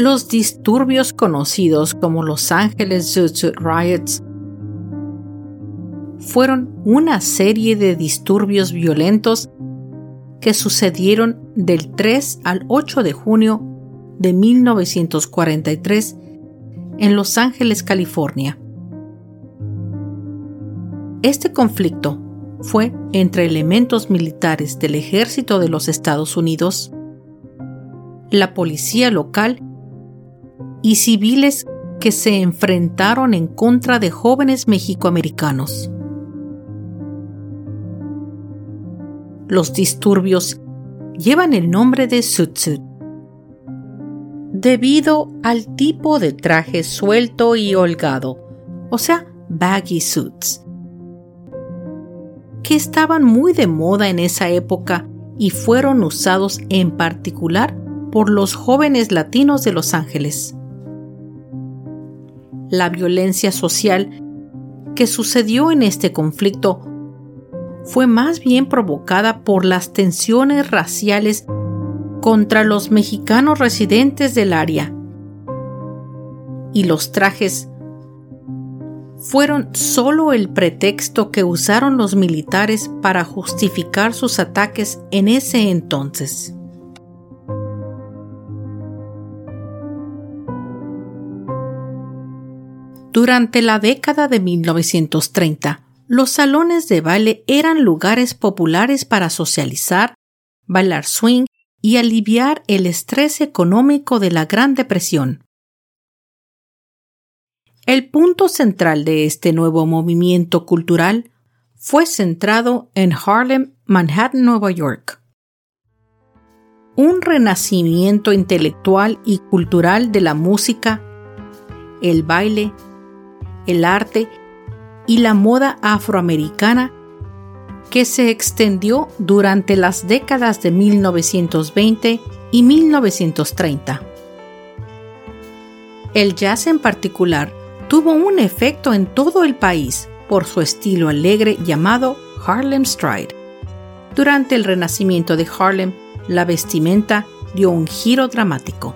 Los disturbios conocidos como Los Ángeles Zoot Riots fueron una serie de disturbios violentos que sucedieron del 3 al 8 de junio de 1943 en Los Ángeles, California. Este conflicto fue entre elementos militares del ejército de los Estados Unidos, la policía local y civiles que se enfrentaron en contra de jóvenes mexicoamericanos. Los disturbios llevan el nombre de Sutsut debido al tipo de traje suelto y holgado, o sea, baggy suits, que estaban muy de moda en esa época y fueron usados en particular por los jóvenes latinos de Los Ángeles la violencia social que sucedió en este conflicto fue más bien provocada por las tensiones raciales contra los mexicanos residentes del área. Y los trajes fueron solo el pretexto que usaron los militares para justificar sus ataques en ese entonces. Durante la década de 1930, los salones de baile eran lugares populares para socializar, bailar swing y aliviar el estrés económico de la Gran Depresión. El punto central de este nuevo movimiento cultural fue centrado en Harlem, Manhattan, Nueva York. Un renacimiento intelectual y cultural de la música, el baile el arte y la moda afroamericana que se extendió durante las décadas de 1920 y 1930. El jazz en particular tuvo un efecto en todo el país por su estilo alegre llamado Harlem Stride. Durante el renacimiento de Harlem, la vestimenta dio un giro dramático.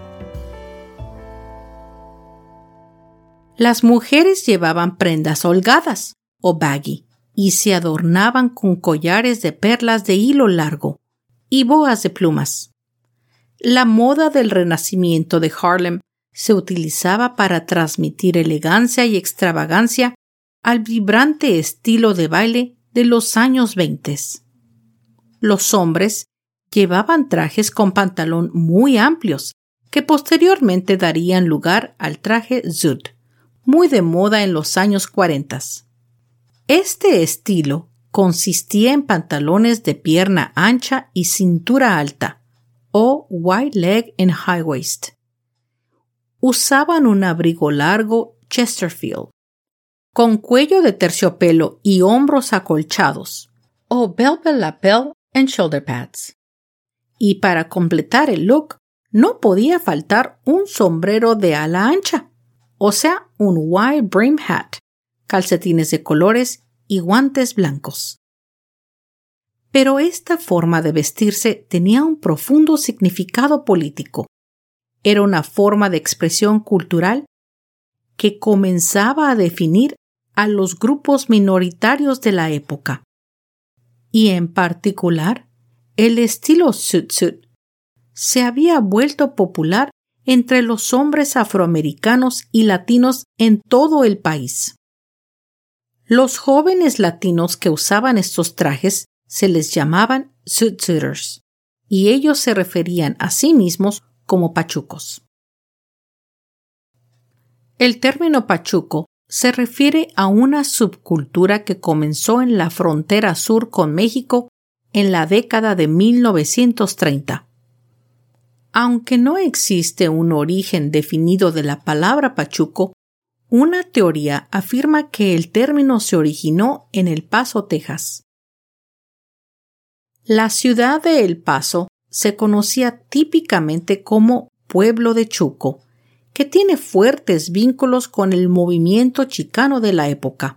Las mujeres llevaban prendas holgadas o baggy y se adornaban con collares de perlas de hilo largo y boas de plumas. La moda del renacimiento de Harlem se utilizaba para transmitir elegancia y extravagancia al vibrante estilo de baile de los años 20. Los hombres llevaban trajes con pantalón muy amplios que posteriormente darían lugar al traje Zoot muy de moda en los años 40. Este estilo consistía en pantalones de pierna ancha y cintura alta, o wide leg and high waist. Usaban un abrigo largo Chesterfield, con cuello de terciopelo y hombros acolchados, o velvet lapel and shoulder pads. Y para completar el look, no podía faltar un sombrero de ala ancha, o sea, un wide brim hat, calcetines de colores y guantes blancos. Pero esta forma de vestirse tenía un profundo significado político. Era una forma de expresión cultural que comenzaba a definir a los grupos minoritarios de la época. Y en particular, el estilo suit suit se había vuelto popular entre los hombres afroamericanos y latinos en todo el país. Los jóvenes latinos que usaban estos trajes se les llamaban suiters y ellos se referían a sí mismos como pachucos. El término pachuco se refiere a una subcultura que comenzó en la frontera sur con México en la década de 1930. Aunque no existe un origen definido de la palabra pachuco, una teoría afirma que el término se originó en El Paso, Texas. La ciudad de El Paso se conocía típicamente como pueblo de Chuco, que tiene fuertes vínculos con el movimiento chicano de la época.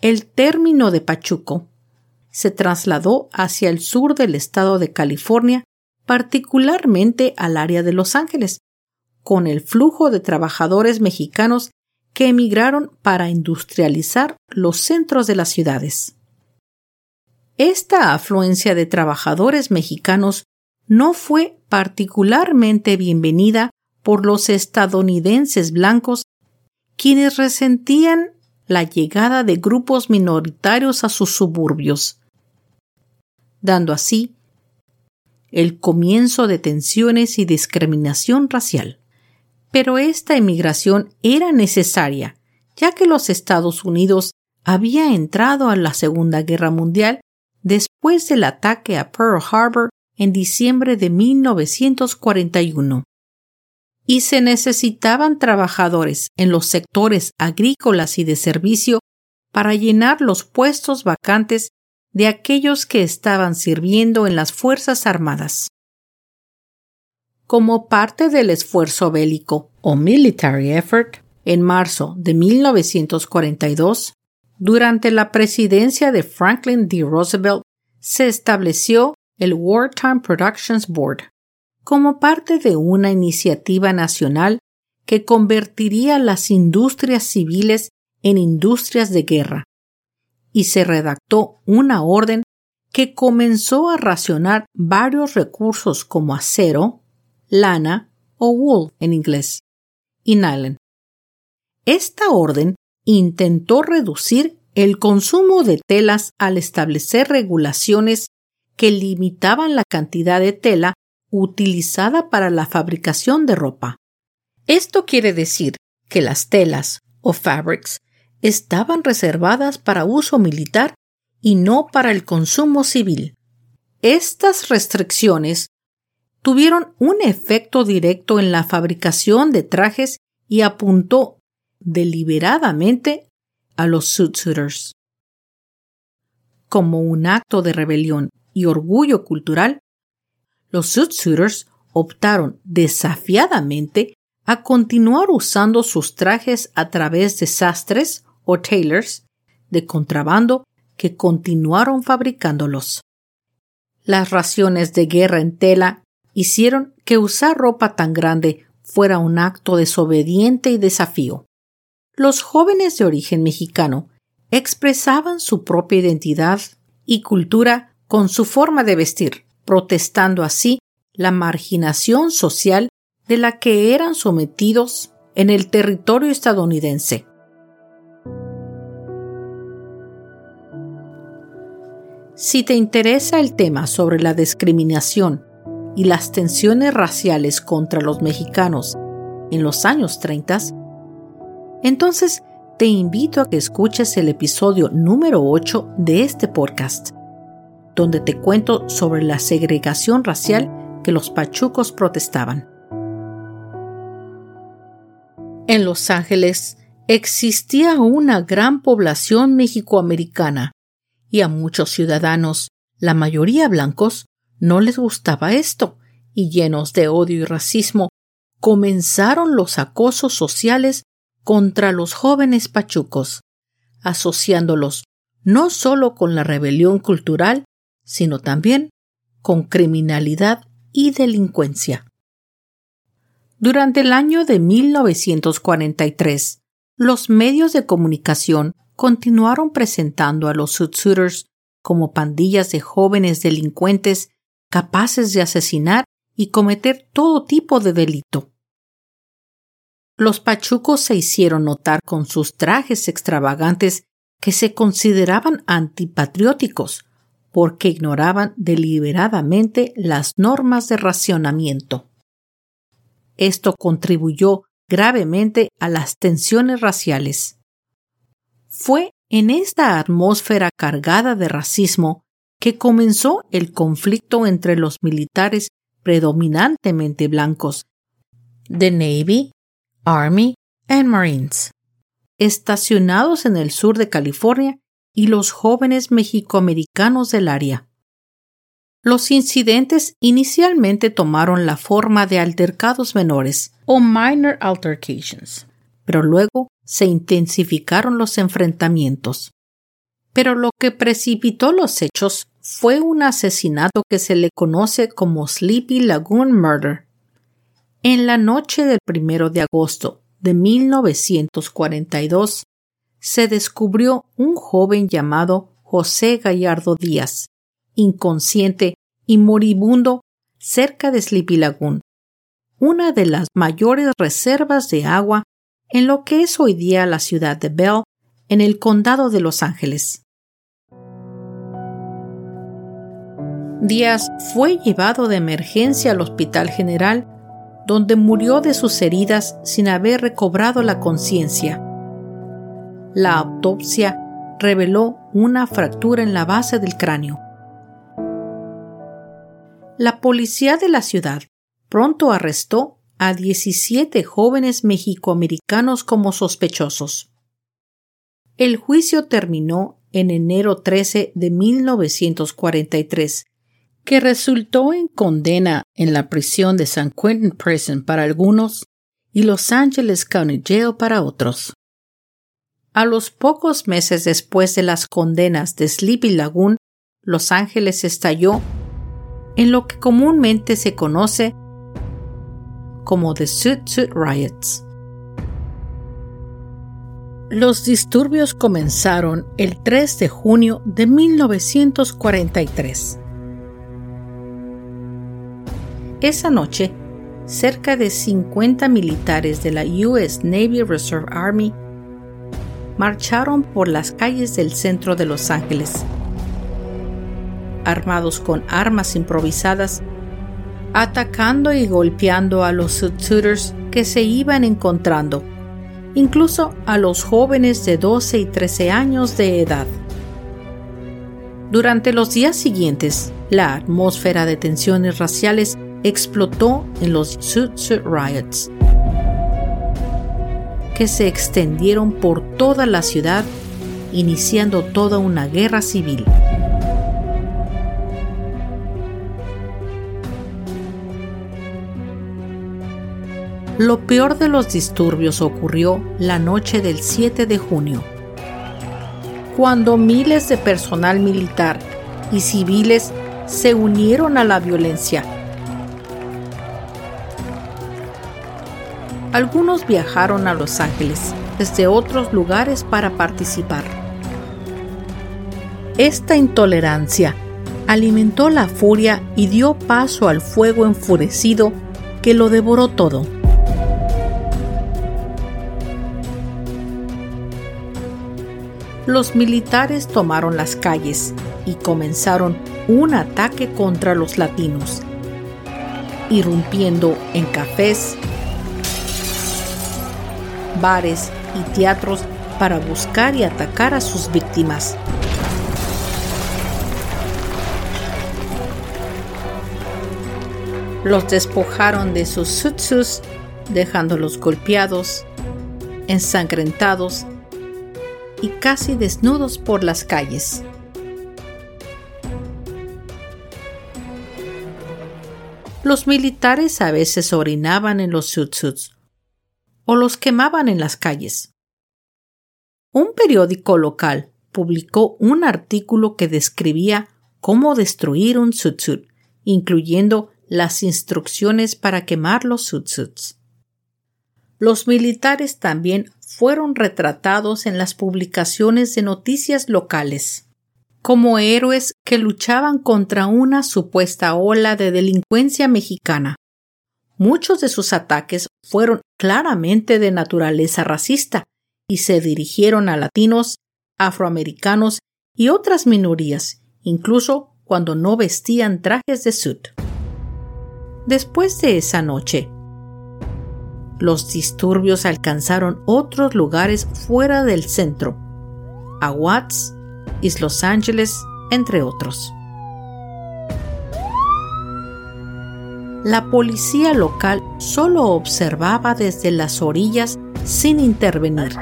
El término de Pachuco se trasladó hacia el sur del estado de California, particularmente al área de Los Ángeles, con el flujo de trabajadores mexicanos que emigraron para industrializar los centros de las ciudades. Esta afluencia de trabajadores mexicanos no fue particularmente bienvenida por los estadounidenses blancos, quienes resentían la llegada de grupos minoritarios a sus suburbios dando así el comienzo de tensiones y discriminación racial. Pero esta emigración era necesaria, ya que los Estados Unidos había entrado a la Segunda Guerra Mundial después del ataque a Pearl Harbor en diciembre de 1941. Y se necesitaban trabajadores en los sectores agrícolas y de servicio para llenar los puestos vacantes de aquellos que estaban sirviendo en las Fuerzas Armadas. Como parte del esfuerzo bélico o military effort, en marzo de 1942, durante la presidencia de Franklin D. Roosevelt, se estableció el Wartime Productions Board como parte de una iniciativa nacional que convertiría las industrias civiles en industrias de guerra y se redactó una orden que comenzó a racionar varios recursos como acero, lana o wool en inglés y nylon. Esta orden intentó reducir el consumo de telas al establecer regulaciones que limitaban la cantidad de tela utilizada para la fabricación de ropa. Esto quiere decir que las telas o fabrics estaban reservadas para uso militar y no para el consumo civil. Estas restricciones tuvieron un efecto directo en la fabricación de trajes y apuntó deliberadamente a los suitsuiters. Como un acto de rebelión y orgullo cultural, los suitsuiters optaron desafiadamente a continuar usando sus trajes a través de sastres o tailors de contrabando que continuaron fabricándolos. Las raciones de guerra en tela hicieron que usar ropa tan grande fuera un acto desobediente y desafío. Los jóvenes de origen mexicano expresaban su propia identidad y cultura con su forma de vestir, protestando así la marginación social de la que eran sometidos en el territorio estadounidense. Si te interesa el tema sobre la discriminación y las tensiones raciales contra los mexicanos en los años 30, entonces te invito a que escuches el episodio número 8 de este podcast, donde te cuento sobre la segregación racial que los pachucos protestaban. En Los Ángeles existía una gran población mexicoamericana y a muchos ciudadanos, la mayoría blancos, no les gustaba esto y llenos de odio y racismo, comenzaron los acosos sociales contra los jóvenes pachucos, asociándolos no solo con la rebelión cultural, sino también con criminalidad y delincuencia. Durante el año de 1943, los medios de comunicación continuaron presentando a los Sudsuiters como pandillas de jóvenes delincuentes capaces de asesinar y cometer todo tipo de delito. Los pachucos se hicieron notar con sus trajes extravagantes que se consideraban antipatrióticos porque ignoraban deliberadamente las normas de racionamiento. Esto contribuyó gravemente a las tensiones raciales. Fue en esta atmósfera cargada de racismo que comenzó el conflicto entre los militares predominantemente blancos, de Navy Army and Marines, estacionados en el sur de California y los jóvenes mexicoamericanos del área. Los incidentes inicialmente tomaron la forma de altercados menores o minor altercations, pero luego se intensificaron los enfrentamientos. Pero lo que precipitó los hechos fue un asesinato que se le conoce como Sleepy Lagoon Murder en la noche del primero de agosto de 1942 se descubrió un joven llamado José Gallardo Díaz, inconsciente y moribundo cerca de Sleepy Lagoon, una de las mayores reservas de agua en lo que es hoy día la ciudad de Bell, en el condado de Los Ángeles. Díaz fue llevado de emergencia al Hospital General donde murió de sus heridas sin haber recobrado la conciencia. La autopsia reveló una fractura en la base del cráneo. La policía de la ciudad pronto arrestó a 17 jóvenes mexicoamericanos como sospechosos. El juicio terminó en enero 13 de 1943 que resultó en condena en la prisión de San Quentin Prison para algunos y Los Angeles County Jail para otros. A los pocos meses después de las condenas de Sleepy Lagoon, Los Ángeles estalló en lo que comúnmente se conoce como The Suit Suit Riots. Los disturbios comenzaron el 3 de junio de 1943 esa noche, cerca de 50 militares de la US Navy Reserve Army marcharon por las calles del centro de Los Ángeles, armados con armas improvisadas, atacando y golpeando a los Sudsuiters que se iban encontrando, incluso a los jóvenes de 12 y 13 años de edad. Durante los días siguientes, la atmósfera de tensiones raciales explotó en los Suit Suit Riots, que se extendieron por toda la ciudad, iniciando toda una guerra civil. Lo peor de los disturbios ocurrió la noche del 7 de junio, cuando miles de personal militar y civiles se unieron a la violencia Algunos viajaron a Los Ángeles desde otros lugares para participar. Esta intolerancia alimentó la furia y dio paso al fuego enfurecido que lo devoró todo. Los militares tomaron las calles y comenzaron un ataque contra los latinos, irrumpiendo en cafés, bares y teatros para buscar y atacar a sus víctimas. Los despojaron de sus sutsus, dejándolos golpeados, ensangrentados y casi desnudos por las calles. Los militares a veces orinaban en los sutsuts o los quemaban en las calles. Un periódico local publicó un artículo que describía cómo destruir un sutsut, incluyendo las instrucciones para quemar los sutsuts. Los militares también fueron retratados en las publicaciones de noticias locales como héroes que luchaban contra una supuesta ola de delincuencia mexicana. Muchos de sus ataques fueron claramente de naturaleza racista y se dirigieron a latinos, afroamericanos y otras minorías, incluso cuando no vestían trajes de sud. Después de esa noche, los disturbios alcanzaron otros lugares fuera del centro, a Watts, East Los Ángeles, entre otros. La policía local solo observaba desde las orillas sin intervenir.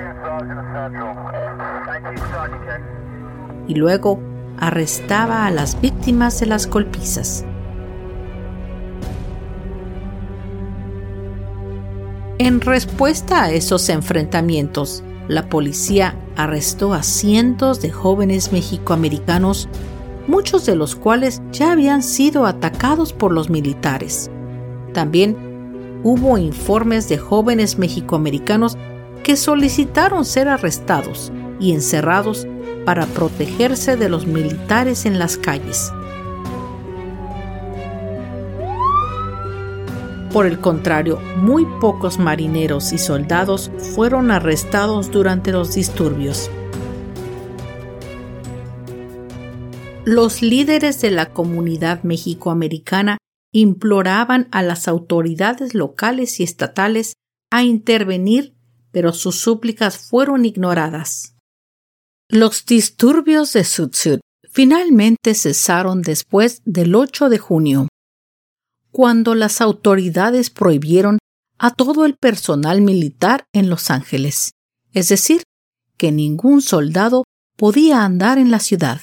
Y luego arrestaba a las víctimas de las golpizas. En respuesta a esos enfrentamientos, la policía arrestó a cientos de jóvenes mexicoamericanos, muchos de los cuales ya habían sido atacados por los militares. También hubo informes de jóvenes mexicoamericanos que solicitaron ser arrestados y encerrados para protegerse de los militares en las calles. Por el contrario, muy pocos marineros y soldados fueron arrestados durante los disturbios. Los líderes de la comunidad mexicoamericana imploraban a las autoridades locales y estatales a intervenir, pero sus súplicas fueron ignoradas. Los disturbios de Sud finalmente cesaron después del 8 de junio cuando las autoridades prohibieron a todo el personal militar en Los Ángeles, es decir, que ningún soldado podía andar en la ciudad.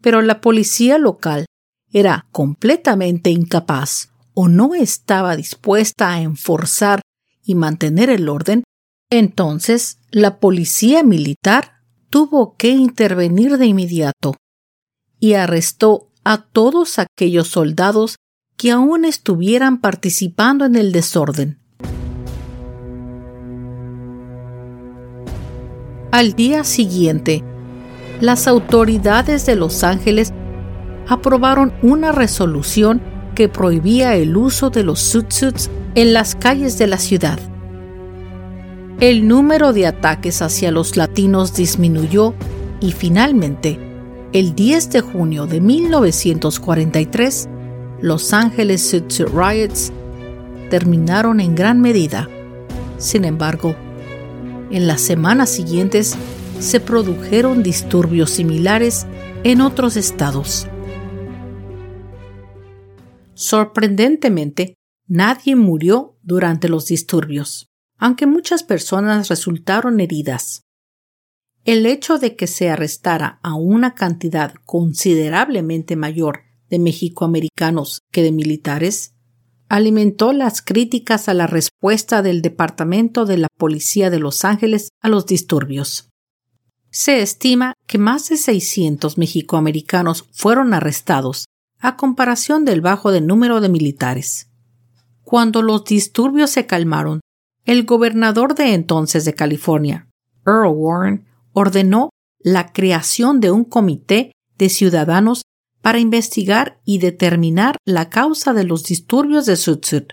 Pero la policía local era completamente incapaz o no estaba dispuesta a enforzar y mantener el orden, entonces la policía militar tuvo que intervenir de inmediato y arrestó a todos aquellos soldados que aún estuvieran participando en el desorden. Al día siguiente, las autoridades de Los Ángeles aprobaron una resolución que prohibía el uso de los sutsuts en las calles de la ciudad. El número de ataques hacia los latinos disminuyó y finalmente, el 10 de junio de 1943, los Ángeles Suit Riots terminaron en gran medida. Sin embargo, en las semanas siguientes se produjeron disturbios similares en otros estados. Sorprendentemente, nadie murió durante los disturbios, aunque muchas personas resultaron heridas. El hecho de que se arrestara a una cantidad considerablemente mayor de mexicoamericanos que de militares, alimentó las críticas a la respuesta del Departamento de la Policía de Los Ángeles a los disturbios. Se estima que más de 600 mexicoamericanos fueron arrestados, a comparación del bajo de número de militares. Cuando los disturbios se calmaron, el gobernador de entonces de California, Earl Warren, ordenó la creación de un comité de ciudadanos para investigar y determinar la causa de los disturbios de Sutsut.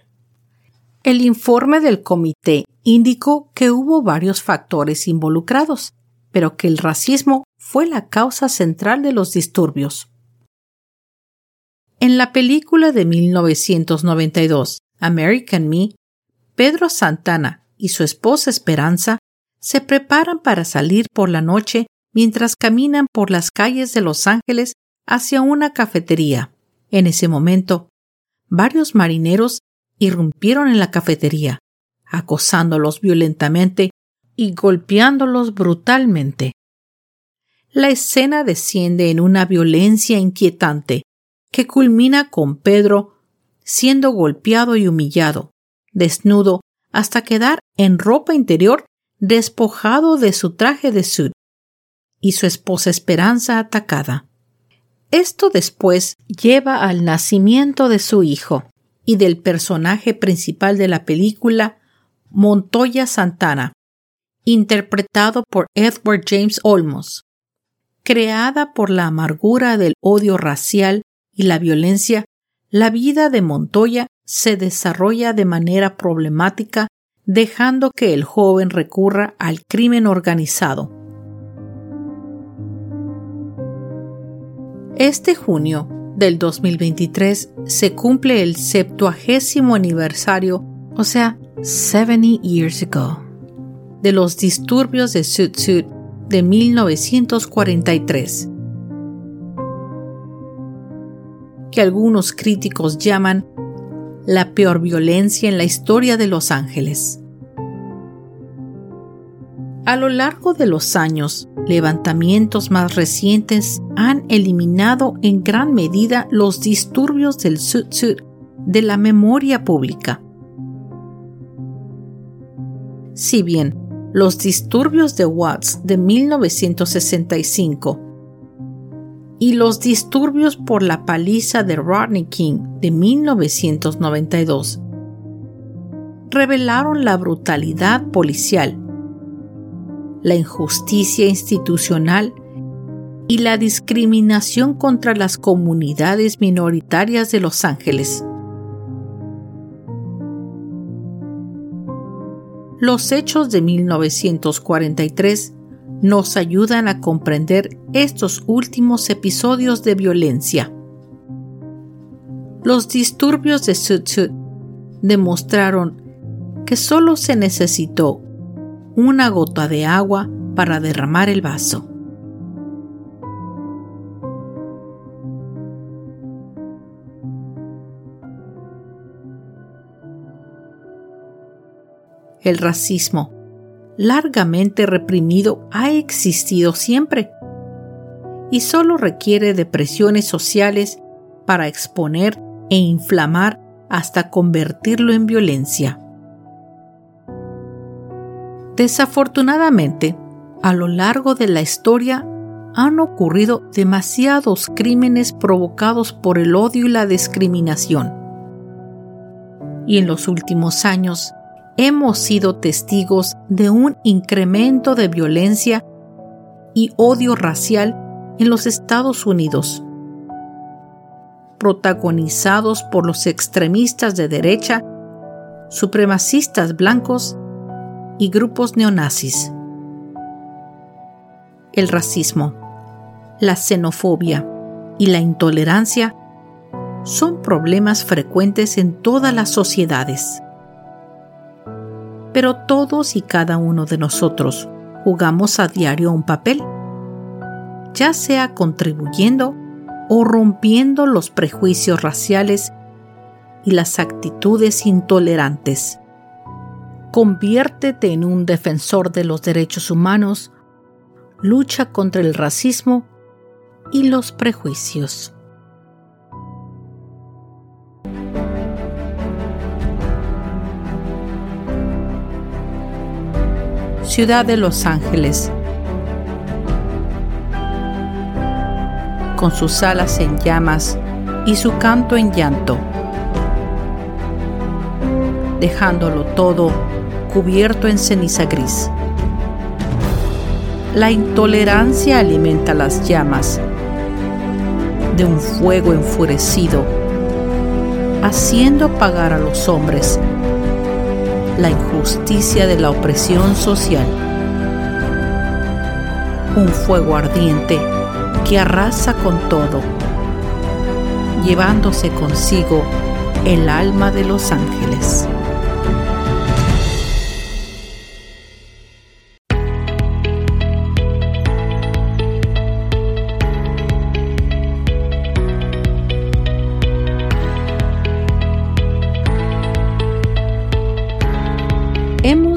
El informe del comité indicó que hubo varios factores involucrados, pero que el racismo fue la causa central de los disturbios. En la película de 1992, American Me, Pedro Santana y su esposa Esperanza se preparan para salir por la noche mientras caminan por las calles de Los Ángeles hacia una cafetería. En ese momento, varios marineros irrumpieron en la cafetería, acosándolos violentamente y golpeándolos brutalmente. La escena desciende en una violencia inquietante que culmina con Pedro siendo golpeado y humillado, desnudo, hasta quedar en ropa interior despojado de su traje de sud, y su esposa Esperanza atacada. Esto después lleva al nacimiento de su hijo y del personaje principal de la película, Montoya Santana, interpretado por Edward James Olmos. Creada por la amargura del odio racial y la violencia, la vida de Montoya se desarrolla de manera problemática, dejando que el joven recurra al crimen organizado. Este junio del 2023 se cumple el septuagésimo aniversario, o sea, 70 years ago, de los disturbios de Sud Sud de 1943, que algunos críticos llaman la peor violencia en la historia de Los Ángeles. A lo largo de los años, levantamientos más recientes han eliminado en gran medida los disturbios del Sud de la memoria pública. Si bien los disturbios de Watts de 1965 y los disturbios por la paliza de Rodney King de 1992 revelaron la brutalidad policial la injusticia institucional y la discriminación contra las comunidades minoritarias de Los Ángeles. Los hechos de 1943 nos ayudan a comprender estos últimos episodios de violencia. Los disturbios de Sud demostraron que solo se necesitó una gota de agua para derramar el vaso. El racismo, largamente reprimido, ha existido siempre y solo requiere de presiones sociales para exponer e inflamar hasta convertirlo en violencia. Desafortunadamente, a lo largo de la historia han ocurrido demasiados crímenes provocados por el odio y la discriminación. Y en los últimos años hemos sido testigos de un incremento de violencia y odio racial en los Estados Unidos, protagonizados por los extremistas de derecha, supremacistas blancos y grupos neonazis. El racismo, la xenofobia y la intolerancia son problemas frecuentes en todas las sociedades. Pero todos y cada uno de nosotros jugamos a diario un papel, ya sea contribuyendo o rompiendo los prejuicios raciales y las actitudes intolerantes conviértete en un defensor de los derechos humanos, lucha contra el racismo y los prejuicios. Ciudad de Los Ángeles. Con sus alas en llamas y su canto en llanto, dejándolo todo cubierto en ceniza gris. La intolerancia alimenta las llamas de un fuego enfurecido, haciendo pagar a los hombres la injusticia de la opresión social. Un fuego ardiente que arrasa con todo, llevándose consigo el alma de los ángeles.